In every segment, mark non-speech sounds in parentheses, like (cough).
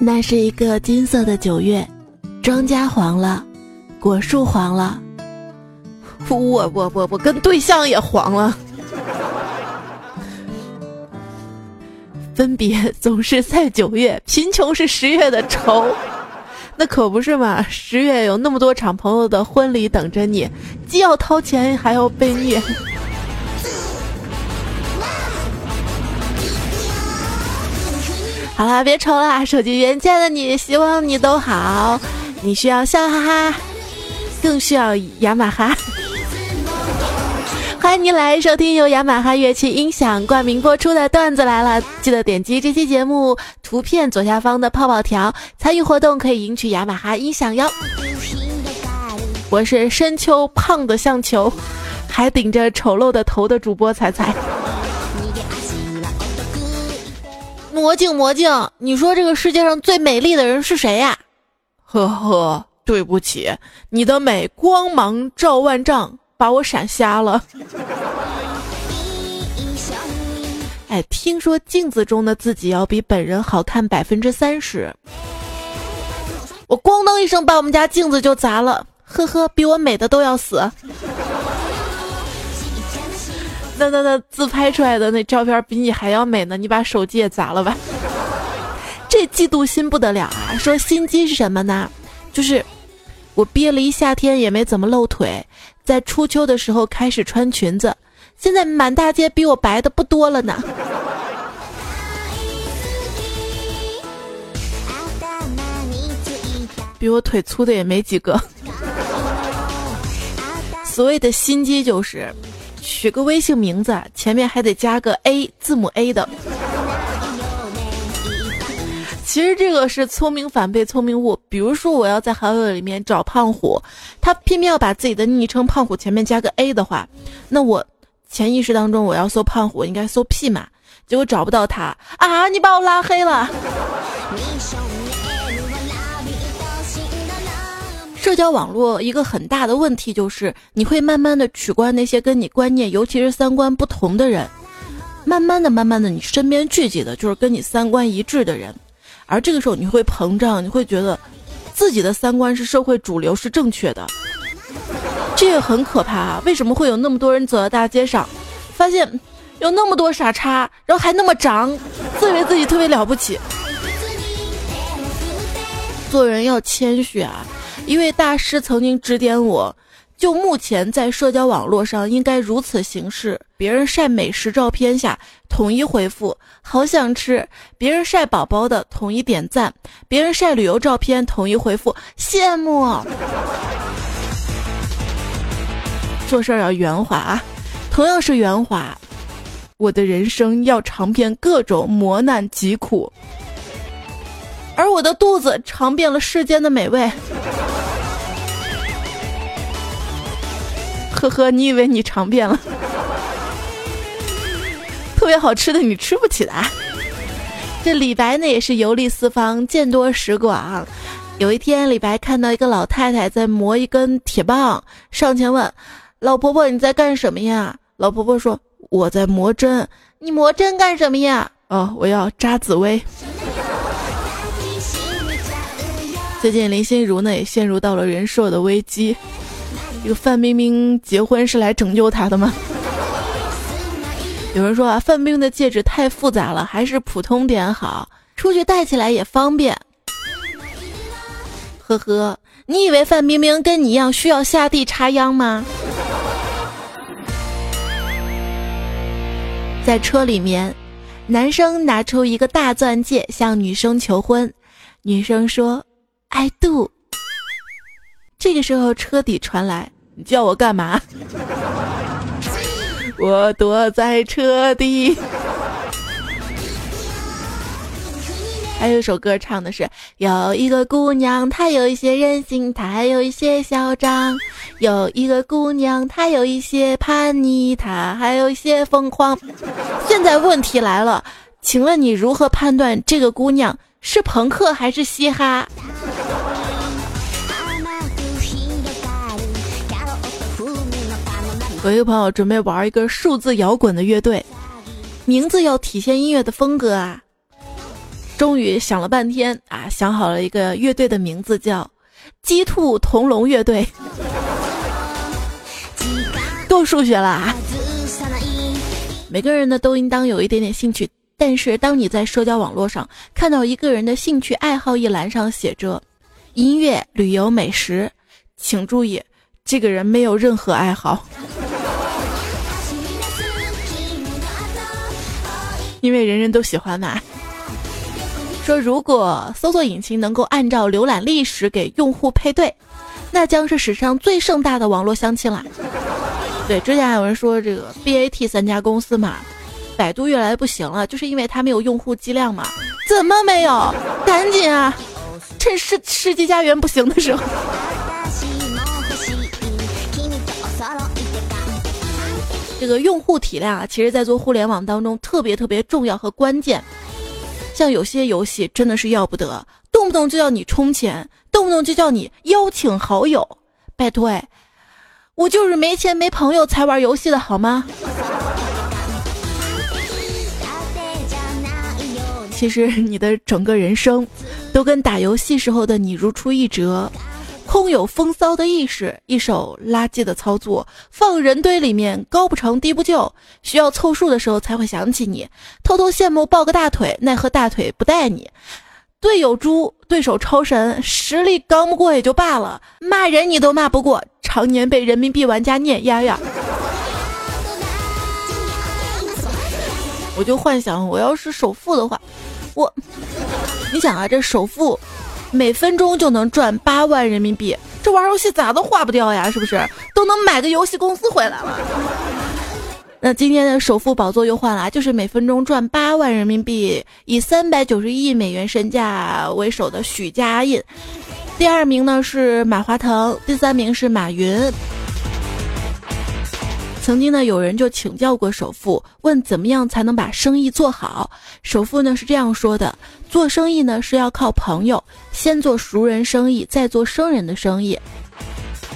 那是一个金色的九月，庄稼黄了，果树黄了，我我我我跟对象也黄了。分别总是在九月，贫穷是十月的愁，那可不是嘛！十月有那么多场朋友的婚礼等着你，既要掏钱还要被虐。好啦，别愁啦，手机原件的你，希望你都好。你需要笑哈哈，更需要雅马哈。(laughs) 欢迎您来收听由雅马哈乐器音响冠名播出的段子来了，记得点击这期节目图片左下方的泡泡条，参与活动可以赢取雅马哈音响哟。我是深秋胖的像球，还顶着丑陋的头的主播彩彩。魔镜魔镜，你说这个世界上最美丽的人是谁呀？呵呵，对不起，你的美光芒照万丈，把我闪瞎了。哎，听说镜子中的自己要比本人好看百分之三十。我咣当一声把我们家镜子就砸了，呵呵，比我美的都要死。那那那自拍出来的那照片比你还要美呢，你把手机也砸了吧？这嫉妒心不得了啊！说心机是什么呢？就是我憋了一夏天也没怎么露腿，在初秋的时候开始穿裙子，现在满大街比我白的不多了呢。比我腿粗的也没几个。所谓的心机就是。取个微信名字，前面还得加个 A 字母 A 的。其实这个是聪明反被聪明误。比如说，我要在好友里面找胖虎，他偏偏要把自己的昵称胖虎前面加个 A 的话，那我潜意识当中我要搜胖虎，应该搜 P 嘛？结果找不到他啊！你把我拉黑了。社交网络一个很大的问题就是，你会慢慢的取关那些跟你观念，尤其是三观不同的人，慢慢的、慢慢的，你身边聚集的就是跟你三观一致的人，而这个时候你会膨胀，你会觉得自己的三观是社会主流，是正确的，这也很可怕啊！为什么会有那么多人走在大街上，发现有那么多傻叉，然后还那么长，自以为自己特别了不起？做人要谦虚啊！一位大师曾经指点我，就目前在社交网络上应该如此行事：别人晒美食照片下，统一回复“好想吃”；别人晒宝宝的，统一点赞；别人晒旅游照片，统一回复“羡慕”。做事要圆滑啊！同样是圆滑，我的人生要尝遍各种磨难疾苦，而我的肚子尝遍了世间的美味。呵呵，你以为你尝遍了？特别好吃的你吃不起的。这李白呢也是游历四方，见多识广。有一天，李白看到一个老太太在磨一根铁棒，上前问：“老婆婆，你在干什么呀？”老婆婆说：“我在磨针。”“你磨针干什么呀？”“哦，我要扎紫薇。”最近林心如呢也陷入到了人设的危机。这个范冰冰结婚是来拯救她的吗？(laughs) 有人说啊，范冰冰的戒指太复杂了，还是普通点好，出去戴起来也方便。呵呵，你以为范冰冰跟你一样需要下地插秧吗？在车里面，男生拿出一个大钻戒向女生求婚，女生说：“I do。”这个时候，车底传来：“你叫我干嘛？” (laughs) 我躲在车底。还有一首歌唱的是：有一个姑娘，她有一些任性，她还有一些嚣张；有一个姑娘，她有一些叛逆，她还有一些疯狂。现在问题来了，请问你如何判断这个姑娘是朋克还是嘻哈？有一个朋友准备玩一个数字摇滚的乐队，名字要体现音乐的风格啊。终于想了半天啊，想好了一个乐队的名字，叫“鸡兔同笼乐队”。够数学了啊！每个人呢都应当有一点点兴趣，但是当你在社交网络上看到一个人的兴趣爱好一栏上写着“音乐、旅游、美食”，请注意，这个人没有任何爱好。因为人人都喜欢嘛。说如果搜索引擎能够按照浏览历史给用户配对，那将是史上最盛大的网络相亲了。对，之前还有人说这个 BAT 三家公司嘛，百度越来越不行了，就是因为它没有用户基量嘛。怎么没有？赶紧啊，趁世世纪佳缘不行的时候。这个用户体量啊，其实，在做互联网当中特别特别重要和关键。像有些游戏真的是要不得，动不动就要你充钱，动不动就叫你邀请好友。拜托哎，我就是没钱没朋友才玩游戏的好吗？其实你的整个人生，都跟打游戏时候的你如出一辙。空有风骚的意识，一手垃圾的操作，放人堆里面，高不成低不就，需要凑数的时候才会想起你，偷偷羡慕抱个大腿，奈何大腿不带你。队友猪，对手超神，实力刚不过也就罢了，骂人你都骂不过，常年被人民币玩家碾压呀。我就幻想，我要是首富的话，我，你想啊，这首富。每分钟就能赚八万人民币，这玩游戏咋都花不掉呀？是不是都能买个游戏公司回来了？那今天的首富宝座又换了，就是每分钟赚八万人民币，以三百九十亿美元身价为首的许家印。第二名呢是马化腾，第三名是马云。曾经呢，有人就请教过首富，问怎么样才能把生意做好。首富呢是这样说的：做生意呢是要靠朋友，先做熟人生意，再做生人的生意。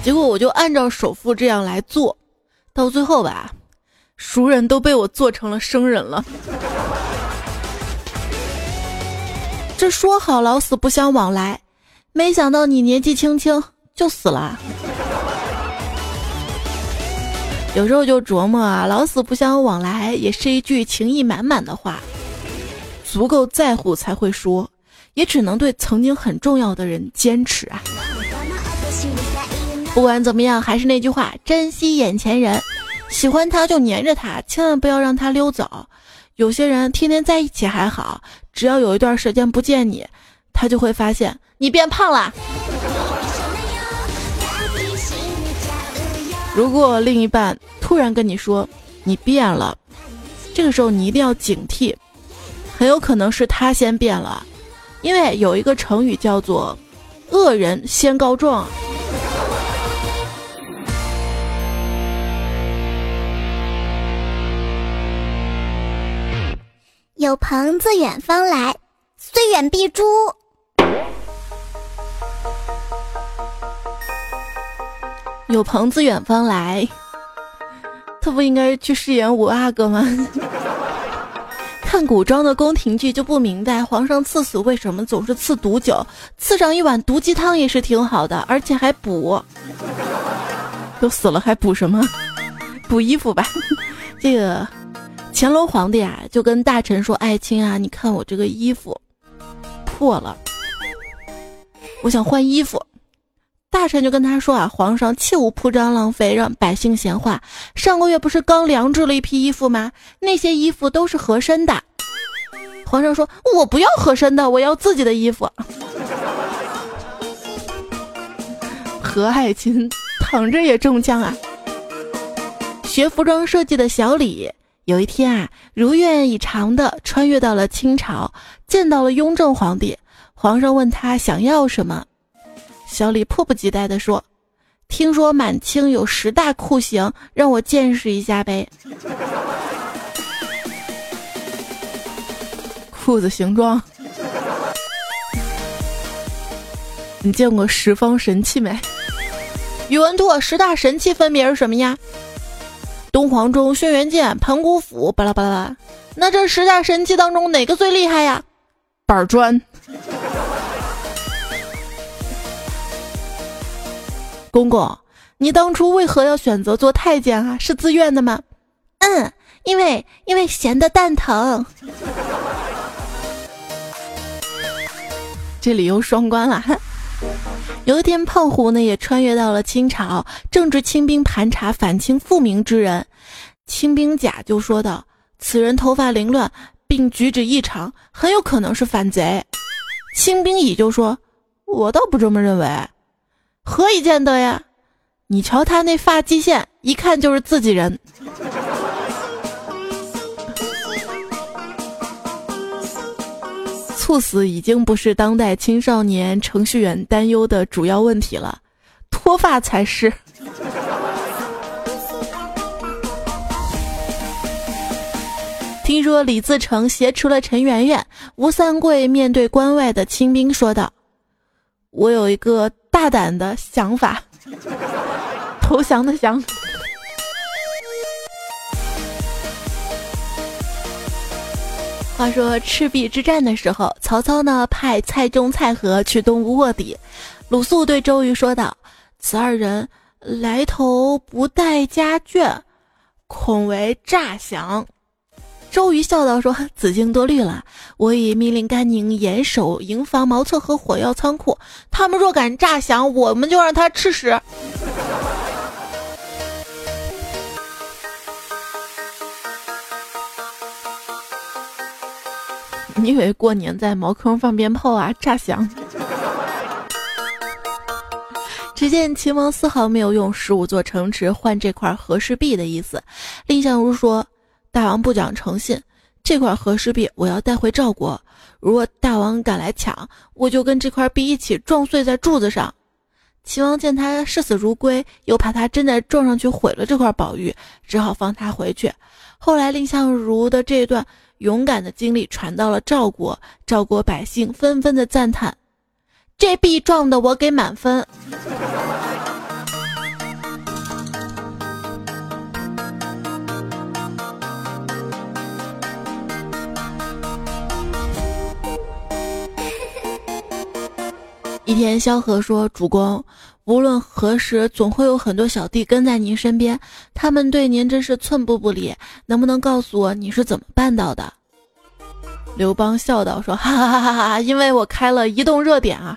结果我就按照首富这样来做，到最后吧，熟人都被我做成了生人了。这说好老死不相往来，没想到你年纪轻轻就死了。有时候就琢磨啊，老死不相往来也是一句情意满满的话，足够在乎才会说，也只能对曾经很重要的人坚持啊。不管怎么样，还是那句话，珍惜眼前人，喜欢他就黏着他，千万不要让他溜走。有些人天天在一起还好，只要有一段时间不见你，他就会发现你变胖了。如果另一半突然跟你说你变了，这个时候你一定要警惕，很有可能是他先变了，因为有一个成语叫做“恶人先告状”。有朋自远方来，虽远必诛。有朋自远方来，他不应该去饰演五阿哥吗？(laughs) 看古装的宫廷剧就不明白，皇上赐死为什么总是赐毒酒？赐上一碗毒鸡汤也是挺好的，而且还补。都死了还补什么？补衣服吧。这个乾隆皇帝啊，就跟大臣说：“爱卿啊，你看我这个衣服破了，我想换衣服。”大臣就跟他说啊，皇上切勿铺张浪费，让百姓闲话。上个月不是刚量制了一批衣服吗？那些衣服都是合身的。皇上说：“我不要合身的，我要自己的衣服。(laughs) ”何爱卿躺着也中枪啊！学服装设计的小李有一天啊，如愿以偿的穿越到了清朝，见到了雍正皇帝。皇上问他想要什么。小李迫不及待地说：“听说满清有十大酷刑，让我见识一下呗。”裤子形状，你见过十方神器没？宇文拓十大神器分别是什么呀？东皇钟、轩辕剑、盘古斧，巴拉巴拉。那这十大神器当中哪个最厉害呀？板砖。公公，你当初为何要选择做太监啊？是自愿的吗？嗯，因为因为闲的蛋疼。这理由双关了。有一天，胖虎呢也穿越到了清朝，正值清兵盘查反清复明之人。清兵甲就说道：“此人头发凌乱，并举止异常，很有可能是反贼。”清兵乙就说：“我倒不这么认为。”何以见得呀？你瞧他那发际线，一看就是自己人。猝死已经不是当代青少年程序员担忧的主要问题了，脱发才是。听说李自成挟持了陈圆圆，吴三桂面对关外的清兵说道：“我有一个。”大胆的想法，(laughs) 投降的降。话说赤壁之战的时候，曹操呢派蔡中、蔡和去东吴卧底。鲁肃对周瑜说道：“此二人来头不带家眷，恐为诈降。”周瑜笑道：“说子敬多虑了，我已命令甘宁严守营房茅厕和火药仓库，他们若敢诈降，我们就让他吃屎。(laughs) ”你以为过年在茅坑放鞭炮啊？诈降！只见秦王丝毫没有用十五座城池换这块和氏璧的意思。蔺相如说。大王不讲诚信，这块和氏璧我要带回赵国。如果大王敢来抢，我就跟这块璧一起撞碎在柱子上。秦王见他视死如归，又怕他真的撞上去毁了这块宝玉，只好放他回去。后来蔺相如的这段勇敢的经历传到了赵国，赵国百姓纷纷的赞叹：“这璧撞的我给满分。”一天，萧何说：“主公，无论何时，总会有很多小弟跟在您身边，他们对您真是寸步不离。能不能告诉我你是怎么办到的？”刘邦笑道：“说哈哈哈哈，因为我开了移动热点啊！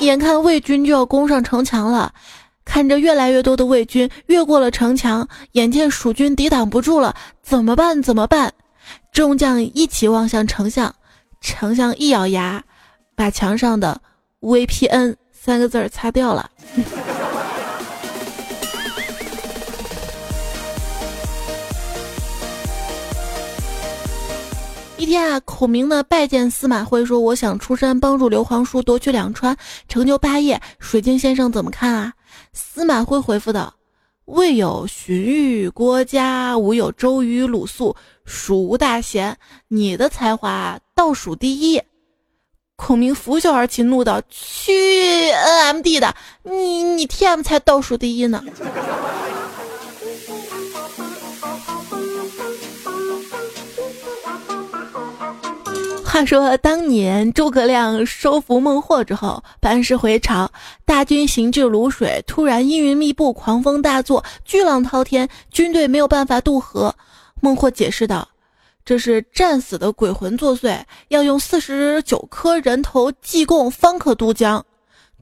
眼看魏军就要攻上城墙了，看着越来越多的魏军越过了城墙，眼见蜀军抵挡不住了，怎么办？怎么办？”众将一起望向丞相，丞相一咬牙，把墙上的 “VPN” 三个字儿擦掉了。(laughs) 一天啊，孔明呢拜见司马徽，说：“我想出山帮助刘皇叔夺取两川，成就霸业。水晶先生怎么看啊？”司马徽回复道。未有荀彧、郭嘉，无有周瑜、鲁肃，蜀无大贤。你的才华倒数第一。孔明拂袖而起，怒道：“去 NMD 的，你你 TM 才倒数第一呢。”话说当年诸葛亮收服孟获之后，班师回朝，大军行至泸水，突然阴云密布，狂风大作，巨浪滔天，军队没有办法渡河。孟获解释道：“这是战死的鬼魂作祟，要用四十九颗人头祭供，方可渡江。”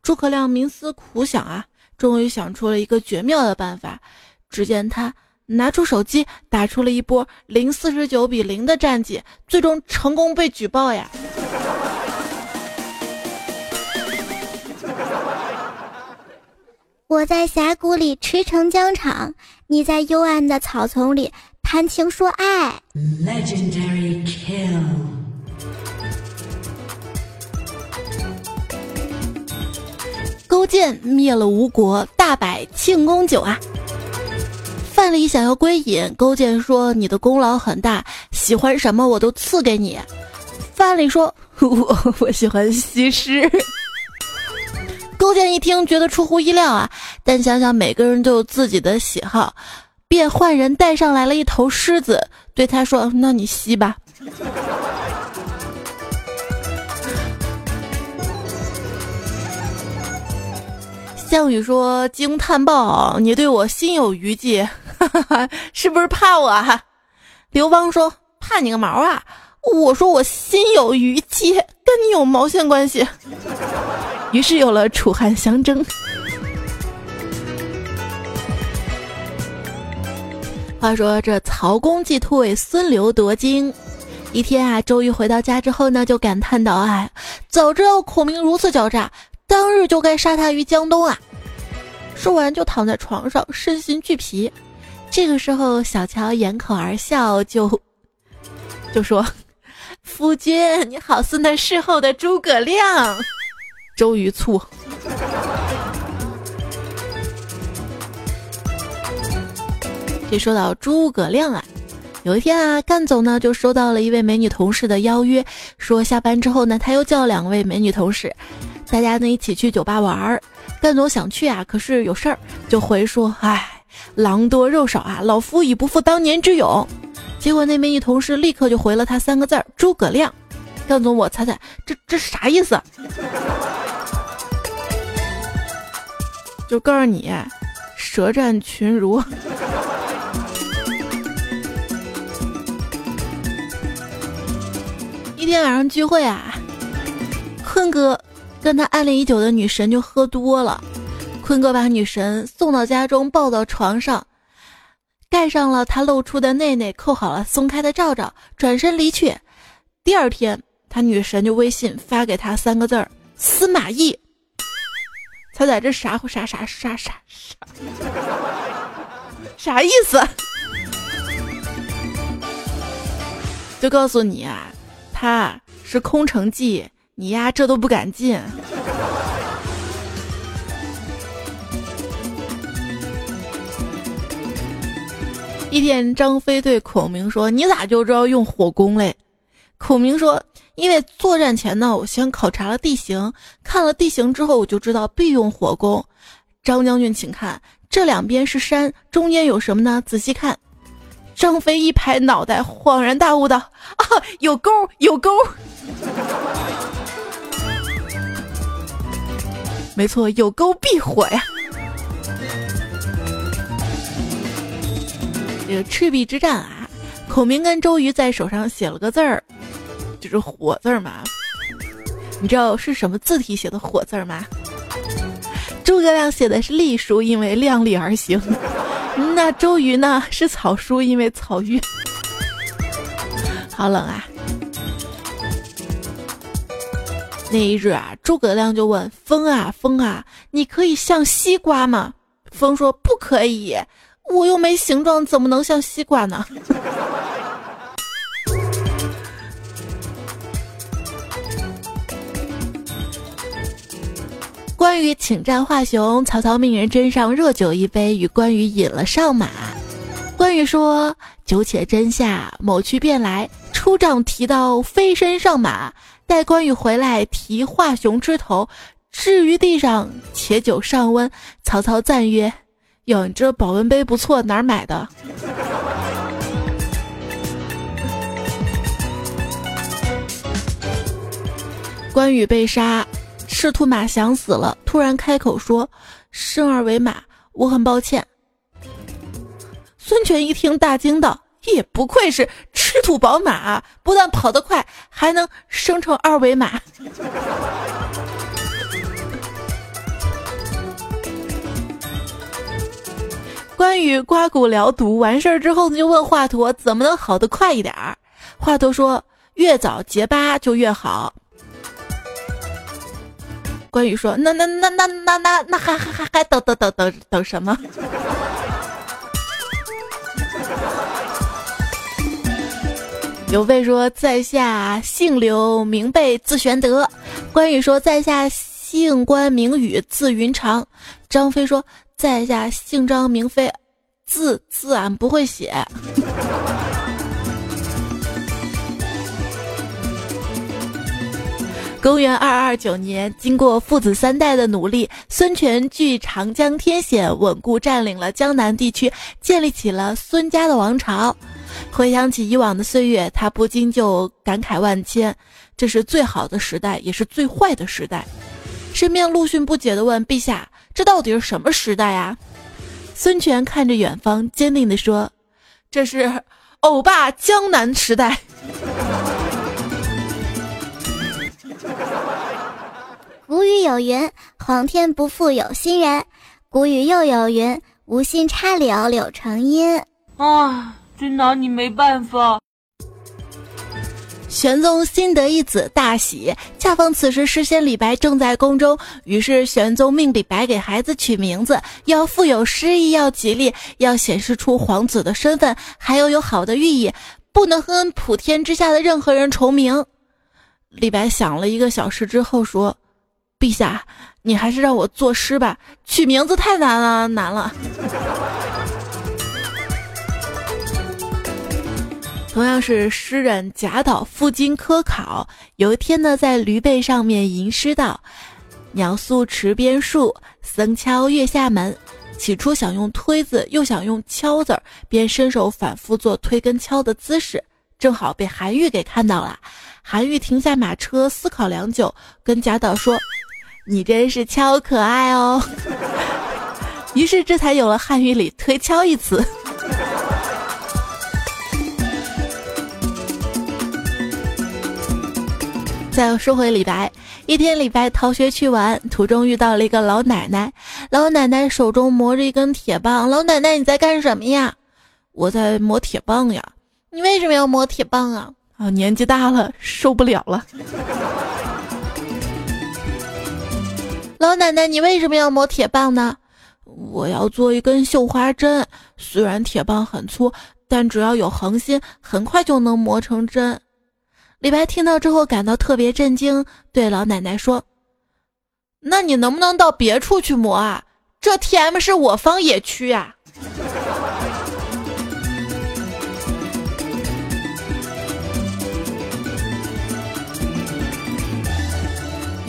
诸葛亮冥思苦想啊，终于想出了一个绝妙的办法。只见他。拿出手机，打出了一波零四十九比零的战绩，最终成功被举报呀！我在峡谷里驰骋疆场，你在幽暗的草丛里谈情说爱。Legendary kill。勾践灭了吴国，大摆庆功酒啊！范蠡想要归隐，勾践说：“你的功劳很大，喜欢什么我都赐给你。”范蠡说：“我我喜欢西施。”勾践一听，觉得出乎意料啊，但想想每个人都有自己的喜好，便换人带上来了一头狮子，对他说：“那你吸吧。”项羽说：“惊叹报，你对我心有余悸，(laughs) 是不是怕我？”啊？刘邦说：“怕你个毛啊！”我说：“我心有余悸，跟你有毛线关系？” (laughs) 于是有了楚汉相争。话说这曹公既退，孙刘夺荆。一天啊，周瑜回到家之后呢，就感叹道：“哎，早知道孔明如此狡诈。”当日就该杀他于江东啊！说完就躺在床上，身心俱疲。这个时候，小乔掩口而笑，就就说：“夫君，你好似那事后的诸葛亮。”周瑜醋。这说到诸葛亮啊，有一天啊，干总呢就收到了一位美女同事的邀约，说下班之后呢，他又叫两位美女同事。大家呢一起去酒吧玩儿，干总想去啊，可是有事儿，就回说：“唉，狼多肉少啊，老夫已不复当年之勇。”结果那边一同事立刻就回了他三个字儿：“诸葛亮。”干总，我猜猜，这这啥意思？就告诉你，舌战群儒。一天晚上聚会啊，坤哥。跟他暗恋已久的女神就喝多了，坤哥把女神送到家中，抱到床上，盖上了他露出的内内，扣好了松开的罩罩，转身离去。第二天，他女神就微信发给他三个字儿：司马懿。猜猜这啥啥啥啥啥啥？啥意思？就告诉你啊，他是空城计。你呀，这都不敢进。一天，张飞对孔明说：“你咋就知道用火攻嘞？”孔明说：“因为作战前呢，我先考察了地形，看了地形之后，我就知道必用火攻。”张将军，请看，这两边是山，中间有什么呢？仔细看。张飞一拍脑袋，恍然大悟道：“啊，有沟，有沟。”没错，有沟必火呀！这个赤壁之战啊，孔明跟周瑜在手上写了个字儿，就是火字儿嘛。你知道是什么字体写的火字儿吗？诸葛亮写的是隶书，因为量力而行。(laughs) 那周瑜呢是草书，因为草郁。好冷啊！那一日啊，诸葛亮就问风啊风啊，你可以像西瓜吗？风说不可以，我又没形状，怎么能像西瓜呢？关羽请战华雄，曹操命人斟上热酒一杯，与关羽饮了上马。关羽说：“酒且斟下，某去便来。出帐提刀，飞身上马。”待关羽回来，提华雄之头置于地上，且酒尚温。曹操赞曰：“哟，你这保温杯不错，哪儿买的？”关羽被杀，赤兔马想死了，突然开口说：“生而为马，我很抱歉。”孙权一听，大惊道。也不愧是赤兔宝马，不但跑得快，还能生成二维码。(laughs) 关羽刮骨疗毒完事儿之后呢，就问华佗怎么能好得快一点儿。华佗说：越早结疤就越好。关羽说：那那那那那那那还还还还等等等等等什么？(laughs) 刘备说：“在下姓刘，名备，字玄德。”关羽说：“在下姓关，名羽，字云长。”张飞说：“在下姓张，名飞，字字俺不会写。”公元二二九年，经过父子三代的努力，孙权据长江天险，稳固占领了江南地区，建立起了孙家的王朝。回想起以往的岁月，他不禁就感慨万千：这是最好的时代，也是最坏的时代。身边陆逊不解地问：“陛下，这到底是什么时代呀？”孙权看着远方，坚定地说：“这是欧巴江南时代。”古语有云：“皇天不负有心人。”古语又有云：“无心插柳，柳成荫。”啊，真拿你没办法。玄宗新得一子，大喜。恰逢此时，诗仙李白正在宫中，于是玄宗命李白给孩子取名字，要富有诗意，要吉利，要显示出皇子的身份，还要有好的寓意，不能和普天之下的任何人重名。李白想了一个小时之后说。陛下，你还是让我作诗吧，取名字太难了，难了。(laughs) 同样是诗人贾岛赴京科考，有一天呢，在驴背上面吟诗道：“鸟宿池边树，僧敲月下门。”起初想用推字，又想用敲字，便伸手反复做推跟敲的姿势，正好被韩愈给看到了。韩愈停下马车，思考良久，跟贾岛说。你真是敲可爱哦，(laughs) 于是这才有了汉语里“推敲”一词。再说回李白，一天李白逃学去玩，途中遇到了一个老奶奶，老奶奶手中磨着一根铁棒。老奶奶，你在干什么呀？我在磨铁棒呀。你为什么要磨铁棒啊？啊，年纪大了，受不了了。老奶奶，你为什么要磨铁棒呢？我要做一根绣花针。虽然铁棒很粗，但只要有恒心，很快就能磨成针。李白听到之后感到特别震惊，对老奶奶说：“那你能不能到别处去磨啊？这 T M 是我方野区呀。”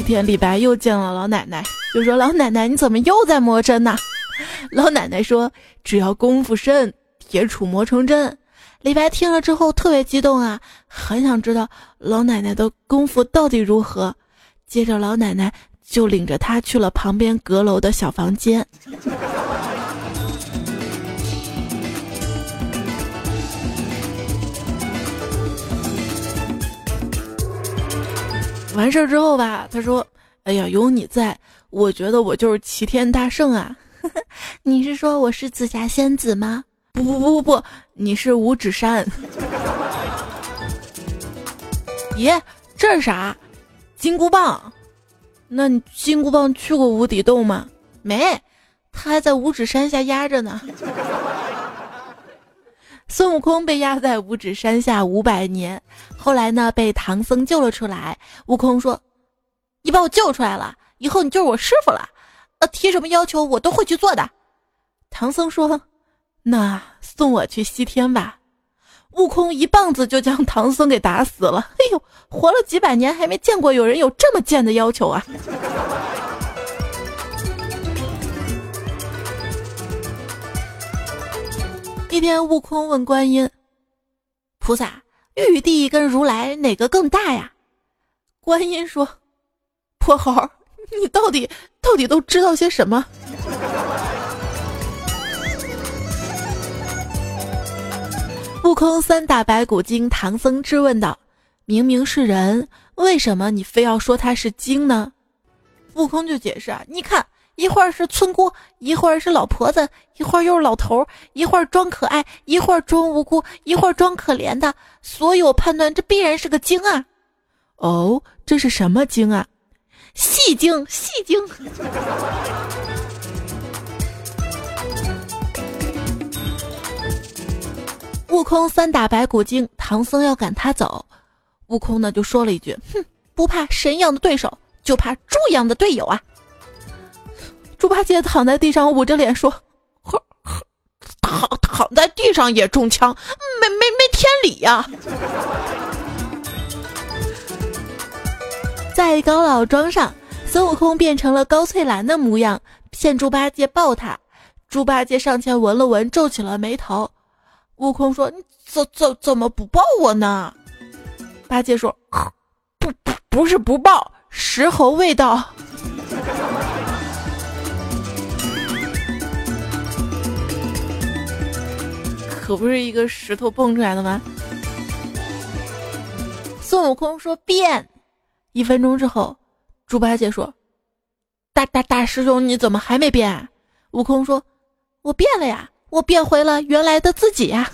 天，李白又见了老奶奶，就说：“老奶奶，你怎么又在磨针呢？”老奶奶说：“只要功夫深，铁杵磨成针。”李白听了之后特别激动啊，很想知道老奶奶的功夫到底如何。接着，老奶奶就领着他去了旁边阁楼的小房间。完事儿之后吧，他说：“哎呀，有你在，我觉得我就是齐天大圣啊！(laughs) 你是说我是紫霞仙子吗？不不不不不，你是五指山。咦，这是啥？金箍棒？那你金箍棒去过无底洞吗？没，他还在五指山下压着呢。”孙悟空被压在五指山下五百年，后来呢被唐僧救了出来。悟空说：“你把我救出来了，以后你就是我师傅了。呃，提什么要求我都会去做的。”唐僧说：“那送我去西天吧。”悟空一棒子就将唐僧给打死了。哎呦，活了几百年还没见过有人有这么贱的要求啊！一天，悟空问观音：“菩萨，玉帝跟如来哪个更大呀？”观音说：“泼猴，你到底到底都知道些什么？”悟空三打白骨精，唐僧质问道：“明明是人，为什么你非要说他是精呢？”悟空就解释：“，你看。”一会儿是村姑，一会儿是老婆子，一会儿又是老头儿，一会儿装可爱，一会儿装无辜，一会儿装可怜的，所以我判断这必然是个精啊！哦，这是什么精啊？戏精，戏精！悟空三打白骨精，唐僧要赶他走，悟空呢就说了一句：“哼，不怕神一样的对手，就怕猪一样的队友啊！”猪八戒躺在地上捂着脸说：“呵呵躺躺在地上也中枪，没没没天理呀！”在在高老庄上，孙悟空变成了高翠兰的模样，骗猪八戒抱他。猪八戒上前闻了闻，皱起了眉头。悟空说：“你怎怎怎么不抱我呢？”八戒说：“不不不是不抱，石猴味道。”可不是一个石头蹦出来的吗？孙悟空说变，一分钟之后，猪八戒说：“大大大师兄，你怎么还没变？”悟空说：“我变了呀，我变回了原来的自己呀。”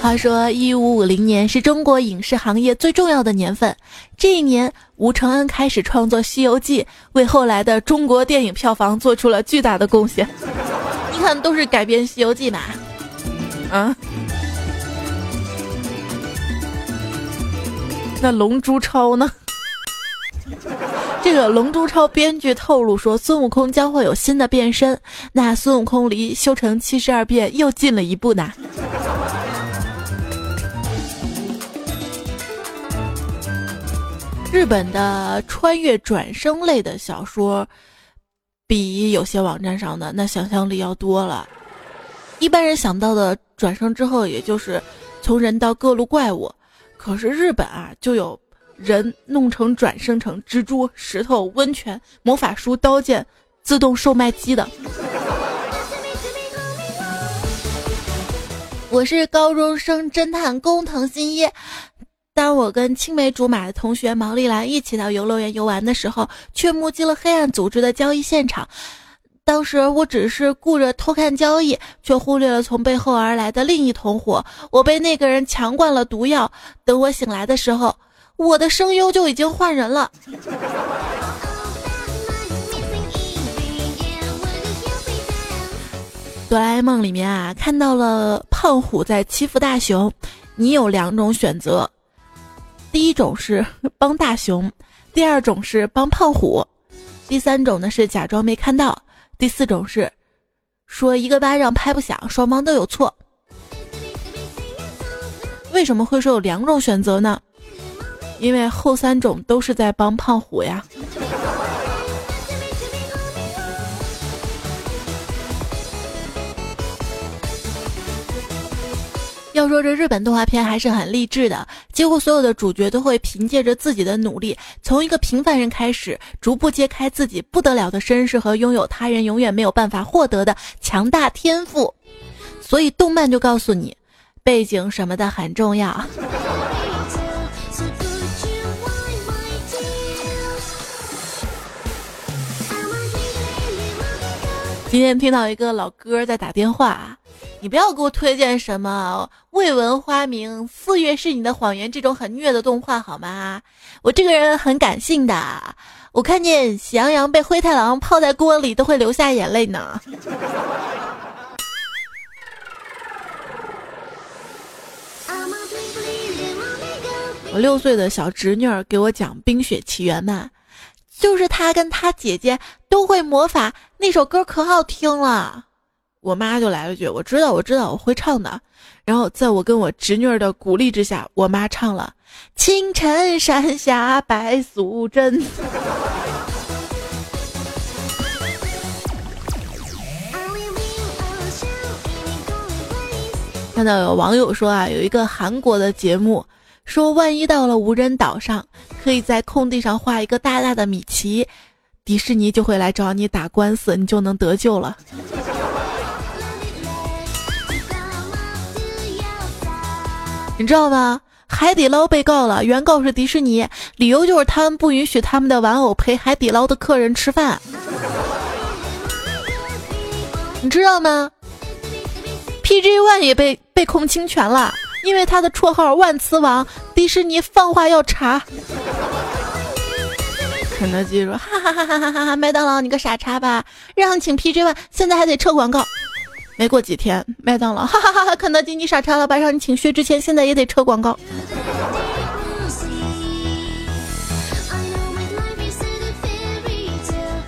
话说，一五五零年是中国影视行业最重要的年份。这一年，吴承恩开始创作《西游记》，为后来的中国电影票房做出了巨大的贡献。(laughs) 你看，都是改编《西游记》嘛。啊？那《龙珠超》呢？这个《龙珠超》编剧透露说，孙悟空将会有新的变身。那孙悟空离修成七十二变又近了一步呢。日本的穿越转生类的小说，比有些网站上的那想象力要多了。一般人想到的转生之后，也就是从人到各路怪物。可是日本啊，就有人弄成转生成蜘蛛、石头、温泉、魔法书、刀剑、自动售卖机的。我是高中生侦探工藤新一。当我跟青梅竹马的同学毛利兰一起到游乐园游玩的时候，却目击了黑暗组织的交易现场。当时我只是顾着偷看交易，却忽略了从背后而来的另一同伙。我被那个人强灌了毒药。等我醒来的时候，我的声优就已经换人了。哆啦 A 梦里面啊，看到了胖虎在欺负大雄，你有两种选择。第一种是帮大熊，第二种是帮胖虎，第三种呢是假装没看到，第四种是说一个巴掌拍不响，双方都有错。为什么会说有两种选择呢？因为后三种都是在帮胖虎呀。要说这日本动画片还是很励志的，几乎所有的主角都会凭借着自己的努力，从一个平凡人开始，逐步揭开自己不得了的身世和拥有他人永远没有办法获得的强大天赋。所以动漫就告诉你，背景什么的很重要。今天听到一个老哥在打电话。你不要给我推荐什么未闻花名、四月是你的谎言这种很虐的动画好吗？我这个人很感性的，我看见喜羊羊被灰太狼泡在锅里都会流下眼泪呢。(laughs) 我六岁的小侄女儿给我讲《冰雪奇缘》嘛，就是她跟她姐姐都会魔法，那首歌可好听了。我妈就来了句：“我知道，我知道，我会唱的。”然后在我跟我侄女儿的鼓励之下，我妈唱了《青城山下白素贞》。看到有网友说啊，有一个韩国的节目说，万一到了无人岛上，可以在空地上画一个大大的米奇，迪士尼就会来找你打官司，你就能得救了。你知道吗？海底捞被告了，原告是迪士尼，理由就是他们不允许他们的玩偶陪海底捞的客人吃饭。你知道吗？PG One 也被被控侵权了，因为他的绰号万磁王，迪士尼放话要查。肯德基说：哈哈哈哈哈哈！麦当劳，你个傻叉吧，让请 PG One，现在还得撤广告。没过几天，麦当劳，(laughs) 哈哈哈哈！肯德基，你傻叉了吧？让你请薛之谦，现在也得撤广告。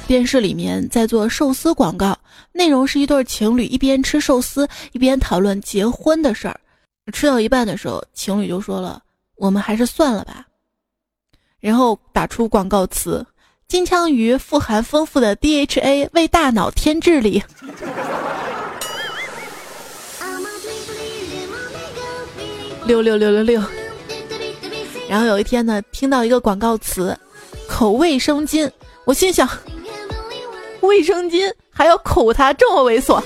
电视里面在做寿司广告，内容是一对情侣一边吃寿司一边讨论结婚的事儿。吃到一半的时候，情侣就说了：“我们还是算了吧。”然后打出广告词：“金枪鱼富含丰富的 DHA，为大脑添智力。”六六六六六。然后有一天呢，听到一个广告词：“口卫生巾。”我心想，卫生巾还要口它这么猥琐。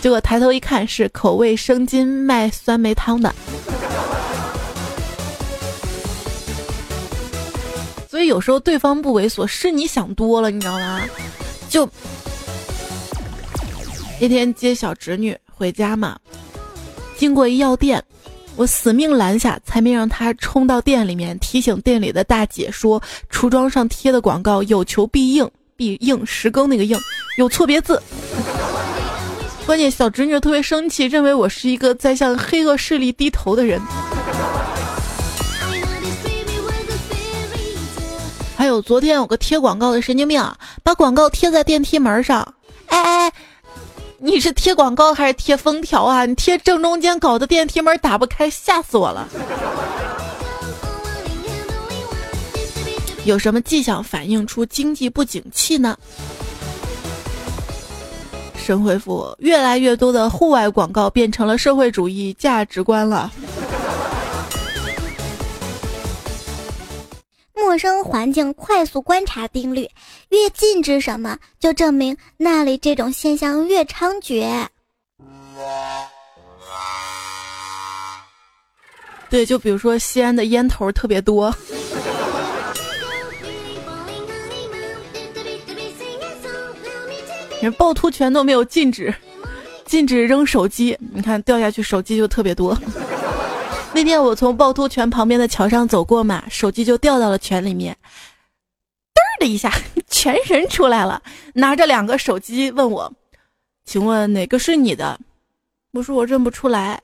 结果抬头一看，是口味生巾卖酸梅汤的。所以有时候对方不猥琐，是你想多了，你知道吗？就那天接小侄女回家嘛，经过一药店。我死命拦下，才没让他冲到店里面，提醒店里的大姐说：“橱窗上贴的广告有求必应，必应十更那个应有错别字。”关键小侄女特别生气，认为我是一个在向黑恶势力低头的人。还有昨天有个贴广告的神经病，把广告贴在电梯门上，哎哎。你是贴广告还是贴封条啊？你贴正中间，搞得电梯门打不开，吓死我了。有什么迹象反映出经济不景气呢？神回复：越来越多的户外广告变成了社会主义价值观了。陌生环境快速观察定律：越禁止什么，就证明那里这种现象越猖獗。对，就比如说西安的烟头特别多。(laughs) 人趵突泉都没有禁止，禁止扔手机，你看掉下去手机就特别多。那天我从趵突泉旁边的桥上走过嘛，手机就掉到了泉里面，嘚儿的一下，全神出来了，拿着两个手机问我：“请问哪个是你的？”我说我认不出来，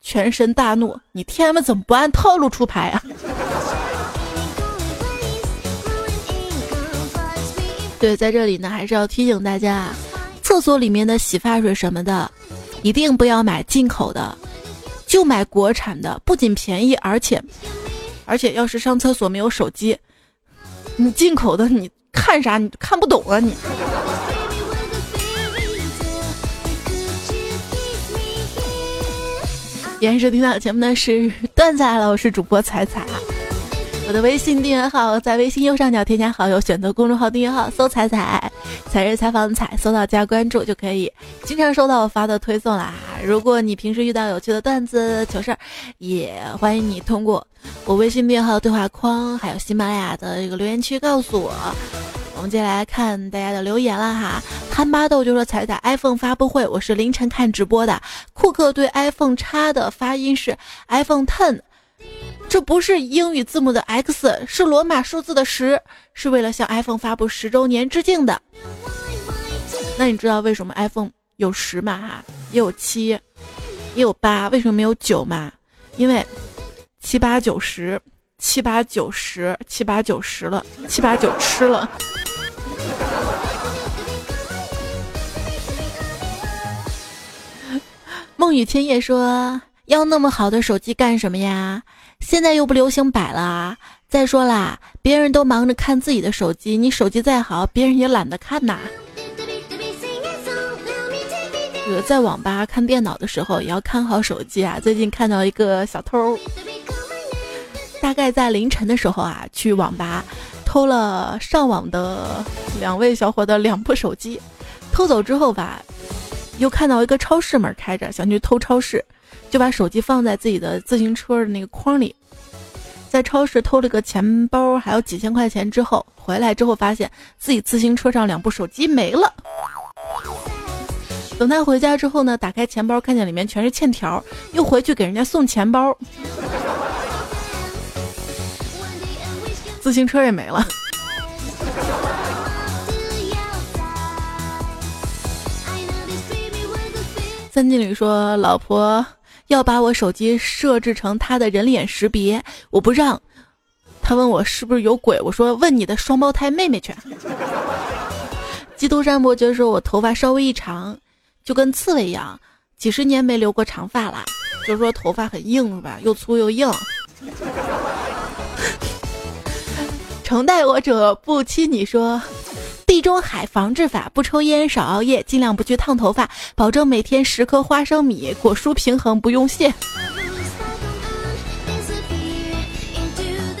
全神大怒：“你 T M 怎么不按套路出牌啊？” (laughs) 对，在这里呢，还是要提醒大家，厕所里面的洗发水什么的，一定不要买进口的。就买国产的，不仅便宜，而且，而且要是上厕所没有手机，你进口的你看啥你看不懂啊你。延时听到的节目呢是段子来了，我是主播彩彩。我的微信订阅号在微信右上角添加好友，选择公众号订阅号，搜“彩彩彩日采访彩”，搜到加关注就可以经常收到我发的推送啦。如果你平时遇到有趣的段子、糗事儿，也欢迎你通过我微信订阅号对话框，还有喜马拉雅的这个留言区告诉我。我们接下来看大家的留言了哈。憨巴豆就说：“彩彩 iPhone 发布会，我是凌晨看直播的。库克对 iPhone 叉的发音是 iPhone Ten。”这不是英语字母的 X，是罗马数字的十，是为了向 iPhone 发布十周年致敬的。那你知道为什么 iPhone 有十吗？哈，也有七，也有八，为什么没有九吗？因为七八九十，七八九十，七八九十了，七八九吃了。(laughs) 梦雨千叶说：“要那么好的手机干什么呀？”现在又不流行摆了啊！再说啦，别人都忙着看自己的手机，你手机再好，别人也懒得看呐。呃在网吧看电脑的时候也要看好手机啊！最近看到一个小偷，大概在凌晨的时候啊，去网吧偷了上网的两位小伙的两部手机，偷走之后吧，又看到一个超市门开着，想去偷超市。就把手机放在自己的自行车的那个筐里，在超市偷了个钱包，还有几千块钱之后，回来之后发现自己自行车上两部手机没了。等他回家之后呢，打开钱包，看见里面全是欠条，又回去给人家送钱包，自行车也没了。三金女说：“老婆。”要把我手机设置成他的人脸识别，我不让。他问我是不是有鬼，我说问你的双胞胎妹妹去。基督山伯爵说我头发稍微一长，就跟刺猬一样，几十年没留过长发了，就是说头发很硬是吧？又粗又硬。(laughs) 诚待我者不欺，你说。地中海防治法：不抽烟，少熬夜，尽量不去烫头发，保证每天十颗花生米，果蔬平衡，不用谢。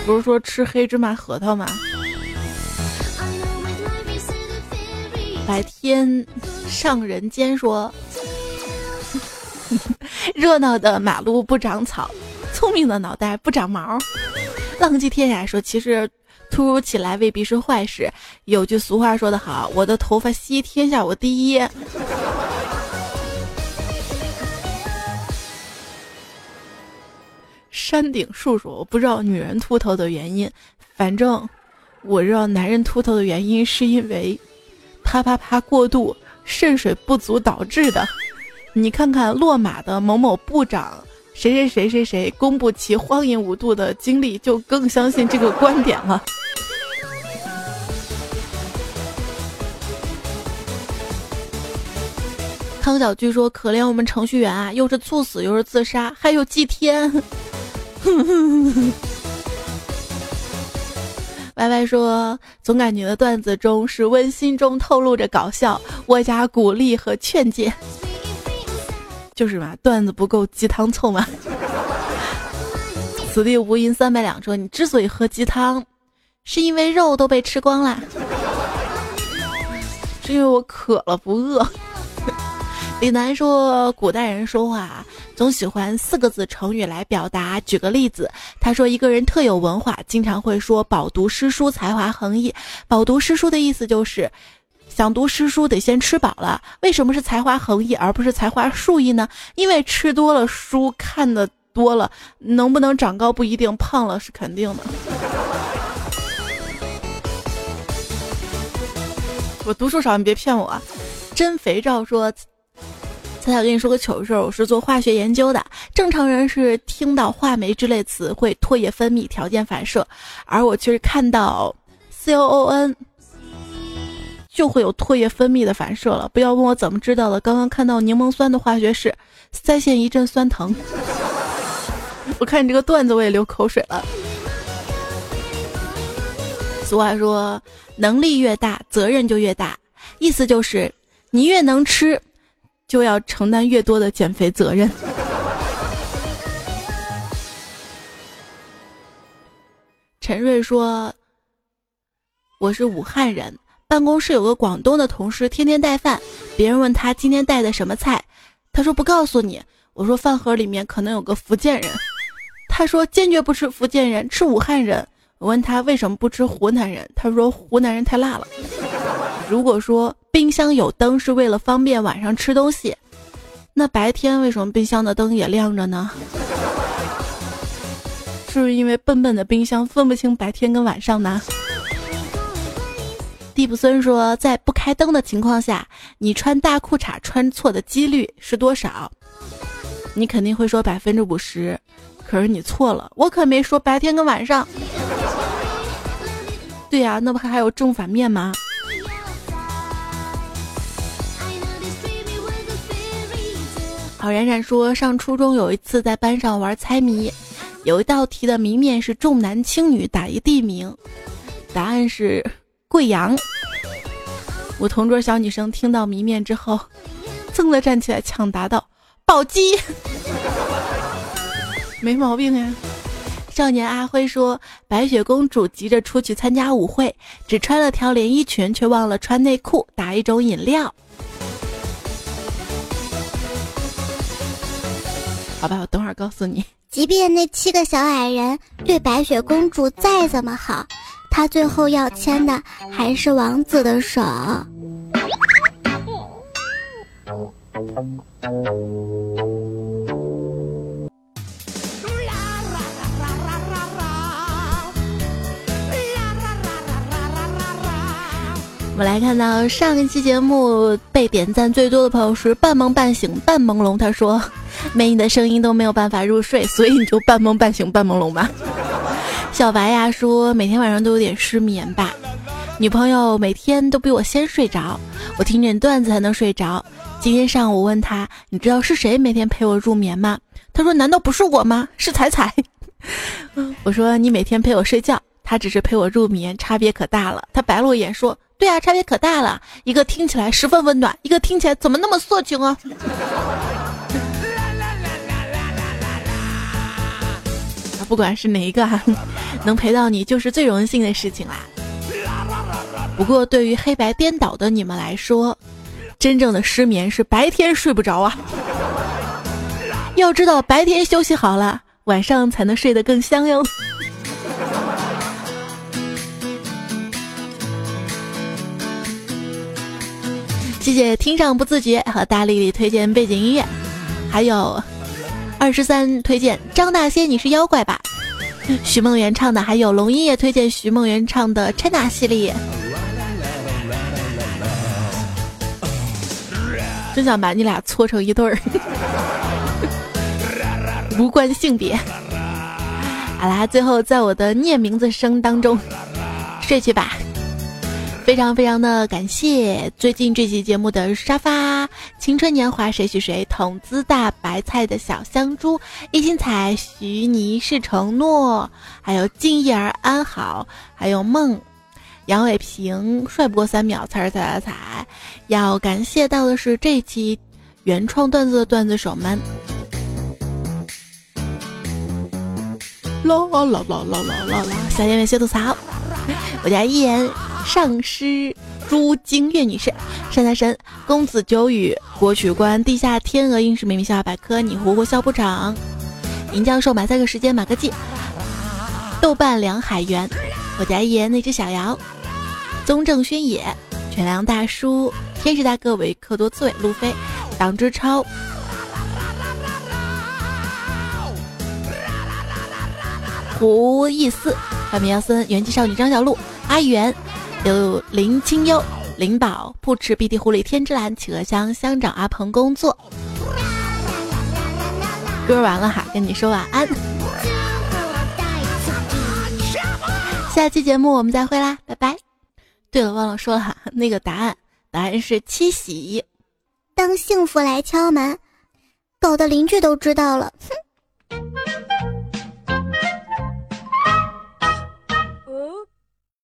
不是说吃黑芝麻核桃吗？白天上人间说，(laughs) 热闹的马路不长草，聪明的脑袋不长毛。浪迹天涯说，其实。突如其来未必是坏事。有句俗话说得好：“我的头发稀，天下我第一。”山顶树树：“我不知道女人秃头的原因，反正我知道男人秃头的原因是因为啪啪啪过度，肾水不足导致的。你看看落马的某某部长。”谁谁谁谁谁公布其荒淫无度的经历，就更相信这个观点了。康小居说：“可怜我们程序员啊，又是猝死，又是自杀，还有祭天。(laughs) ”Y Y 说：“总感觉的段子中是温馨中透露着搞笑，外加鼓励和劝诫。”就是嘛，段子不够鸡汤凑嘛。此地无银三百两，说你之所以喝鸡汤，是因为肉都被吃光了，(laughs) 是因为我渴了不饿。李楠说，古代人说话总喜欢四个字成语来表达。举个例子，他说一个人特有文化，经常会说饱读诗书，才华横溢。饱读诗书的意思就是。想读诗书得先吃饱了，为什么是才华横溢而不是才华数溢呢？因为吃多了书看的多了，能不能长高不一定，胖了是肯定的。我读书少，你别骗我。真肥皂说：“猜猜我跟你说个糗事儿，我是做化学研究的。正常人是听到话梅之类词会唾液分泌条件反射，而我却是看到 C O O N。”就会有唾液分泌的反射了。不要问我怎么知道的，刚刚看到柠檬酸的化学式，腮腺一阵酸疼。(laughs) 我看你这个段子，我也流口水了。俗话说，能力越大，责任就越大，意思就是你越能吃，就要承担越多的减肥责任。陈瑞说：“我是武汉人。”办公室有个广东的同事，天天带饭。别人问他今天带的什么菜，他说不告诉你。我说饭盒里面可能有个福建人。他说坚决不吃福建人，吃武汉人。我问他为什么不吃湖南人，他说湖南人太辣了。如果说冰箱有灯是为了方便晚上吃东西，那白天为什么冰箱的灯也亮着呢？(laughs) 是不是因为笨笨的冰箱分不清白天跟晚上呢？蒂普森说，在不开灯的情况下，你穿大裤衩穿错的几率是多少？你肯定会说百分之五十，可是你错了，我可没说白天跟晚上。对呀，那不还有正反面吗？好冉冉说，上初中有一次在班上玩猜谜，有一道题的谜面是重男轻女打一地名，答案是。贵阳，我同桌小女生听到谜面之后，噌的站起来抢答道：“宝鸡，没毛病呀。”少年阿辉说：“白雪公主急着出去参加舞会，只穿了条连衣裙，却忘了穿内裤，打一种饮料。”好吧，我等会儿告诉你。(laughs) 即便那七个小矮人对白雪公主再怎么好。她最后要牵的还是王子的手。我们来看到上一期节目被点赞最多的朋友是半梦半醒半朦胧，他说：“ (laughs) 没你的声音都没有办法入睡，所以你就半梦半醒半朦胧吧。(laughs) ”小白呀说，每天晚上都有点失眠吧。女朋友每天都比我先睡着，我听点段子才能睡着。今天上午问他，你知道是谁每天陪我入眠吗？他说难道不是我吗？是彩彩。(laughs) 我说你每天陪我睡觉，他只是陪我入眠，差别可大了。他白了我眼说，对啊，差别可大了，一个听起来十分温暖，一个听起来怎么那么色情啊？不管是哪一个，(laughs) 能陪到你就是最荣幸的事情啦。不过对于黑白颠倒的你们来说，真正的失眠是白天睡不着啊。要知道，白天休息好了，晚上才能睡得更香哟。谢谢听上不自觉和大丽丽推荐背景音乐，还有。二十三推荐张大仙，你是妖怪吧？徐梦圆唱的，还有龙音也推荐徐梦圆唱的《China》系列。真想把你俩搓成一对儿，(laughs) 无关性别。好啦，最后在我的念名字声当中睡去吧。非常非常的感谢最近这期节目的沙发、青春年华、谁许谁、筒子大白菜的小香猪、一心彩、徐泥是承诺，还有静叶儿安好，还有梦、杨伟平、帅不过三秒、彩彩彩彩。要感谢到的是这期原创段子的段子手们。啦啦啦啦啦啦啦！小姐妹谢吐槽，我家一言。上师朱金月女士，山大神公子九宇国曲关地下天鹅应是美名笑百科，你活活笑不长。银教授买三个时间买个记。豆瓣梁海源，我家一言那只小羊，宗正轩野，犬粮大叔，天使大哥维克多刺猬路飞，党之超，胡意思，范明杨森，元气少女张小璐，阿元。有林清幽、林宝、不吃 BT 狐狸、天之蓝、企鹅香、乡长阿鹏工作。歌完了哈，跟你说晚安。下期节目我们再会啦，拜拜。对了，忘了说了哈，那个答案，答案是七喜。当幸福来敲门，搞得邻居都知道了，哼。